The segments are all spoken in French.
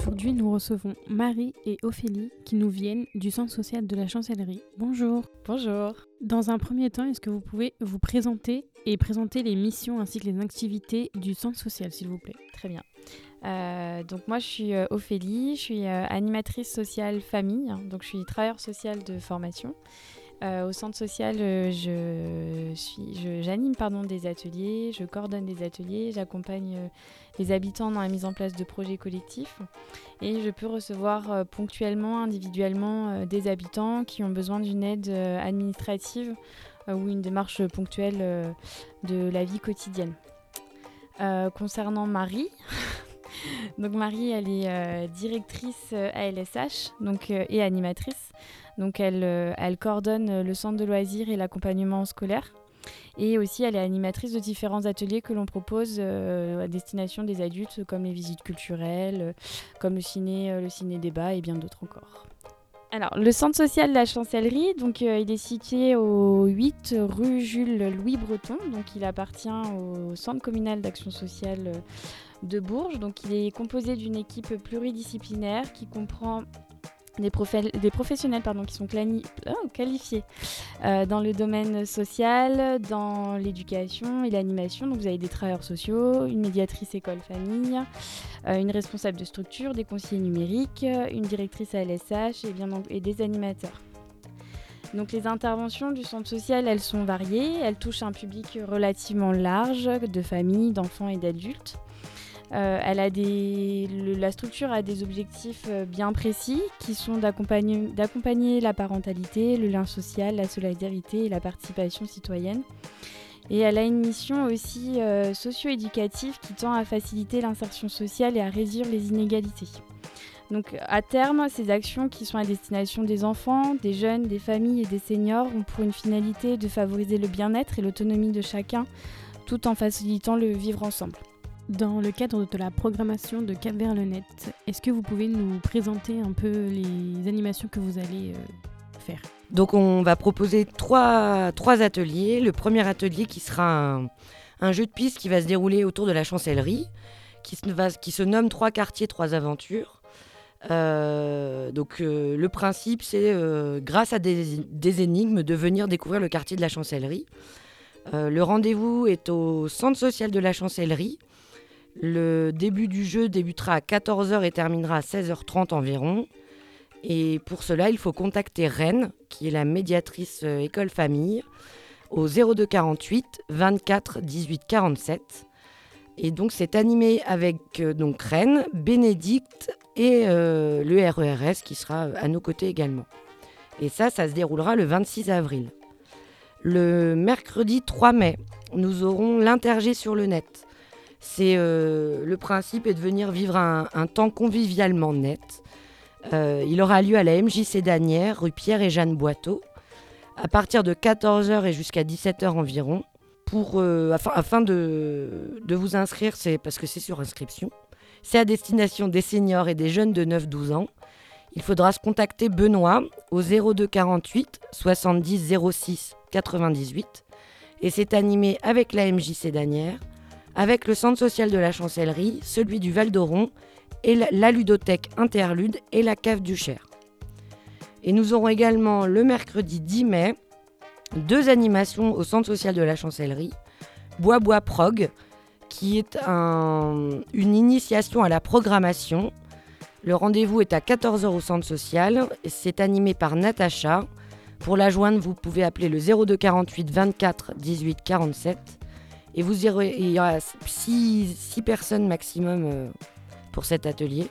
Aujourd'hui, nous recevons Marie et Ophélie qui nous viennent du centre social de la chancellerie. Bonjour. Bonjour. Dans un premier temps, est-ce que vous pouvez vous présenter et présenter les missions ainsi que les activités du centre social, s'il vous plaît? Très bien. Euh, donc moi, je suis euh, Ophélie, je suis euh, animatrice sociale famille, donc je suis travailleur social de formation. Au centre social, je suis, j'anime pardon des ateliers, je coordonne des ateliers, j'accompagne les habitants dans la mise en place de projets collectifs et je peux recevoir ponctuellement, individuellement des habitants qui ont besoin d'une aide administrative ou une démarche ponctuelle de la vie quotidienne. concernant Marie, donc Marie, elle est euh, directrice ALSH euh, donc, euh, et animatrice. Donc elle, coordonne le centre de loisirs et l'accompagnement scolaire. Et aussi, elle est animatrice de différents ateliers que l'on propose à destination des adultes, comme les visites culturelles, comme le ciné, le ciné débat et bien d'autres encore. Alors, le centre social de la chancellerie, donc il est situé au 8 rue Jules Louis Breton, donc il appartient au centre communal d'action sociale de Bourges. Donc il est composé d'une équipe pluridisciplinaire qui comprend des, professionnels pardon, qui sont oh, qualifiés euh, dans le domaine social, dans l'éducation et l'animation. Donc vous avez des travailleurs sociaux, une médiatrice école-famille, euh, une responsable de structure, des conseillers numériques, une directrice à LSH et, bien, et des animateurs. Donc les interventions du centre social, elles sont variées, elles touchent un public relativement large de familles, d'enfants et d'adultes. Euh, elle a la structure a des objectifs euh, bien précis qui sont d'accompagner la parentalité, le lien social, la solidarité et la participation citoyenne. Et elle a une mission aussi euh, socio-éducative qui tend à faciliter l'insertion sociale et à réduire les inégalités. Donc à terme, ces actions qui sont à destination des enfants, des jeunes, des familles et des seniors ont pour une finalité de favoriser le bien-être et l'autonomie de chacun tout en facilitant le vivre ensemble. Dans le cadre de la programmation de Cap le Net, est-ce que vous pouvez nous présenter un peu les animations que vous allez euh, faire? Donc on va proposer trois, trois, ateliers. Le premier atelier qui sera un, jeu de piste qui va se dérouler autour de la chancellerie, qui se, va, qui se nomme Trois quartiers, trois aventures. Euh, donc euh, le principe c'est grâce à des, des, énigmes de venir découvrir le quartier de la chancellerie. le rendez-vous est au centre social de la chancellerie le début du jeu débutera à 14h et terminera à 16h30 environ. Et pour cela, il faut contacter Rennes, qui est la médiatrice euh, école famille, au 02 48 24 18 47. Et donc c'est animé avec euh, donc Rennes, Bénédicte et euh, le RERS qui sera à nos côtés également. Et ça, ça se déroulera le 26 avril. Le mercredi 3 mai, nous aurons l'intergé sur le net. C'est euh, le principe est de venir vivre un, temps convivialement net. Euh, il aura lieu à la MJC d'Anières, rue Pierre et Jeanne Boiteau, à partir de 14h et jusqu'à 17h environ. Euh, afin, de, vous inscrire, c'est parce que c'est sur inscription. C'est à destination des seniors et des jeunes de 9-12 ans. Il faudra se contacter Benoît au 02 48 70 06 98 et c'est animé avec la MJC d'Anières avec le centre social de la chancellerie, celui du Val d'Oron, et la ludothèque Interlude et la cave du Cher. Et nous aurons également le mercredi 10 mai deux animations au centre social de la chancellerie. Bois Bois Prog, qui est une initiation à la programmation. Le rendez-vous est à 14h au centre social. C'est animé par Natacha. Pour la joindre, vous pouvez appeler le 02 48 24 18 47. Et vous il y aura 6 personnes maximum euh, pour cet atelier,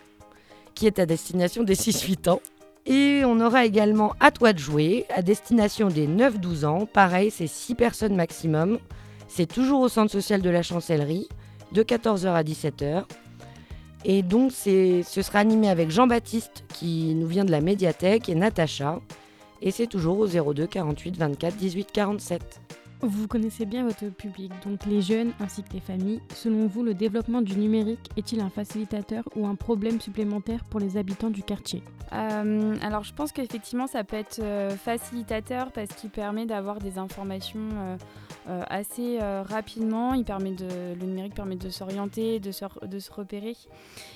qui est à destination des 6-8 ans. Et on aura également À toi de jouer, à destination des 9-12 ans. Pareil, c'est 6 personnes maximum. C'est toujours au centre social de la chancellerie, de 14h à 17h. Et donc, ce sera animé avec Jean-Baptiste, qui nous vient de la médiathèque, et Natacha. Et c'est toujours au 02 48 24 18 47. Vous connaissez bien votre public, donc les jeunes ainsi que les familles. Selon vous, le développement du numérique est-il un facilitateur ou un problème supplémentaire pour les habitants du quartier? Euh, alors je pense qu'effectivement ça peut être euh, facilitateur parce qu'il permet d'avoir des informations euh, euh, assez euh, rapidement. Il permet de, le numérique permet de s'orienter, de se, de se repérer.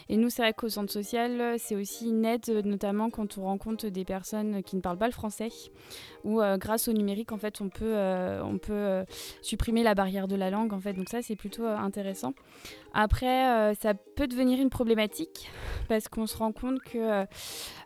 Et nous c'est vrai qu'au centre social c'est aussi aide euh, notamment quand on rencontre des personnes qui ne parlent pas le français où euh, grâce au numérique en fait on peut, on peut supprimer la barrière de la langue en fait. Donc ça c'est plutôt intéressant. Après ça peut devenir une problématique parce qu'on se rend compte que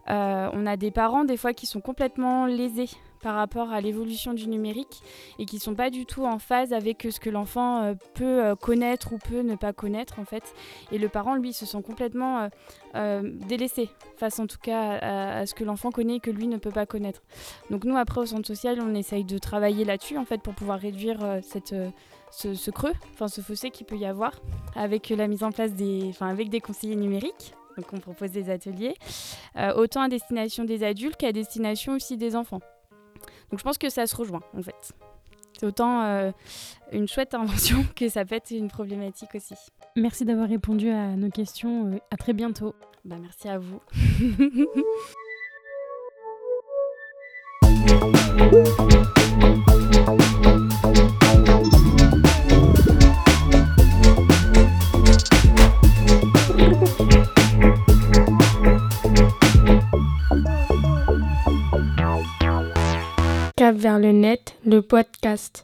on a des parents des fois qui sont complètement lésés par rapport à l'évolution du numérique et qui sont pas du tout en phase avec ce que l'enfant euh, peut euh, connaître ou peut ne pas connaître en fait. Et le parent lui se sent complètement euh, euh, délaissé face en tout cas à, ce que l'enfant connaît et que lui ne peut pas connaître. Donc nous après au centre social on essaye de travailler là-dessus en fait pour pouvoir réduire euh, cette euh, ce, creux, enfin ce fossé qu'il peut y avoir avec la mise en place des, enfin avec des conseillers numériques. Donc on propose des ateliers, euh, autant à destination des adultes qu'à destination aussi des enfants. Donc je pense que ça se rejoint en fait. C'est autant euh, une chouette invention que ça peut être une problématique aussi. Merci d'avoir répondu à nos questions. euh, À très bientôt. Bah, merci à vous. le net, le podcast.